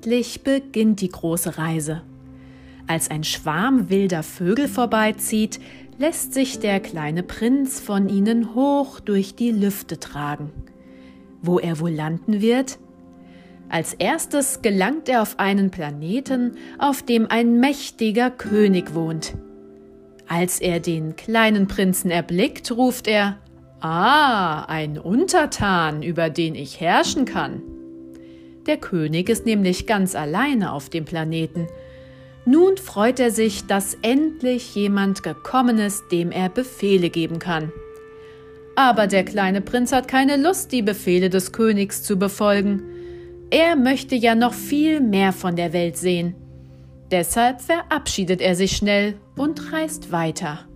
endlich beginnt die große Reise. Als ein Schwarm wilder Vögel vorbeizieht, lässt sich der kleine Prinz von ihnen hoch durch die Lüfte tragen. Wo er wohl landen wird? Als erstes gelangt er auf einen Planeten, auf dem ein mächtiger König wohnt. Als er den kleinen Prinzen erblickt, ruft er Ah, ein Untertan, über den ich herrschen kann. Der König ist nämlich ganz alleine auf dem Planeten. Nun freut er sich, dass endlich jemand gekommen ist, dem er Befehle geben kann. Aber der kleine Prinz hat keine Lust, die Befehle des Königs zu befolgen. Er möchte ja noch viel mehr von der Welt sehen. Deshalb verabschiedet er sich schnell und reist weiter.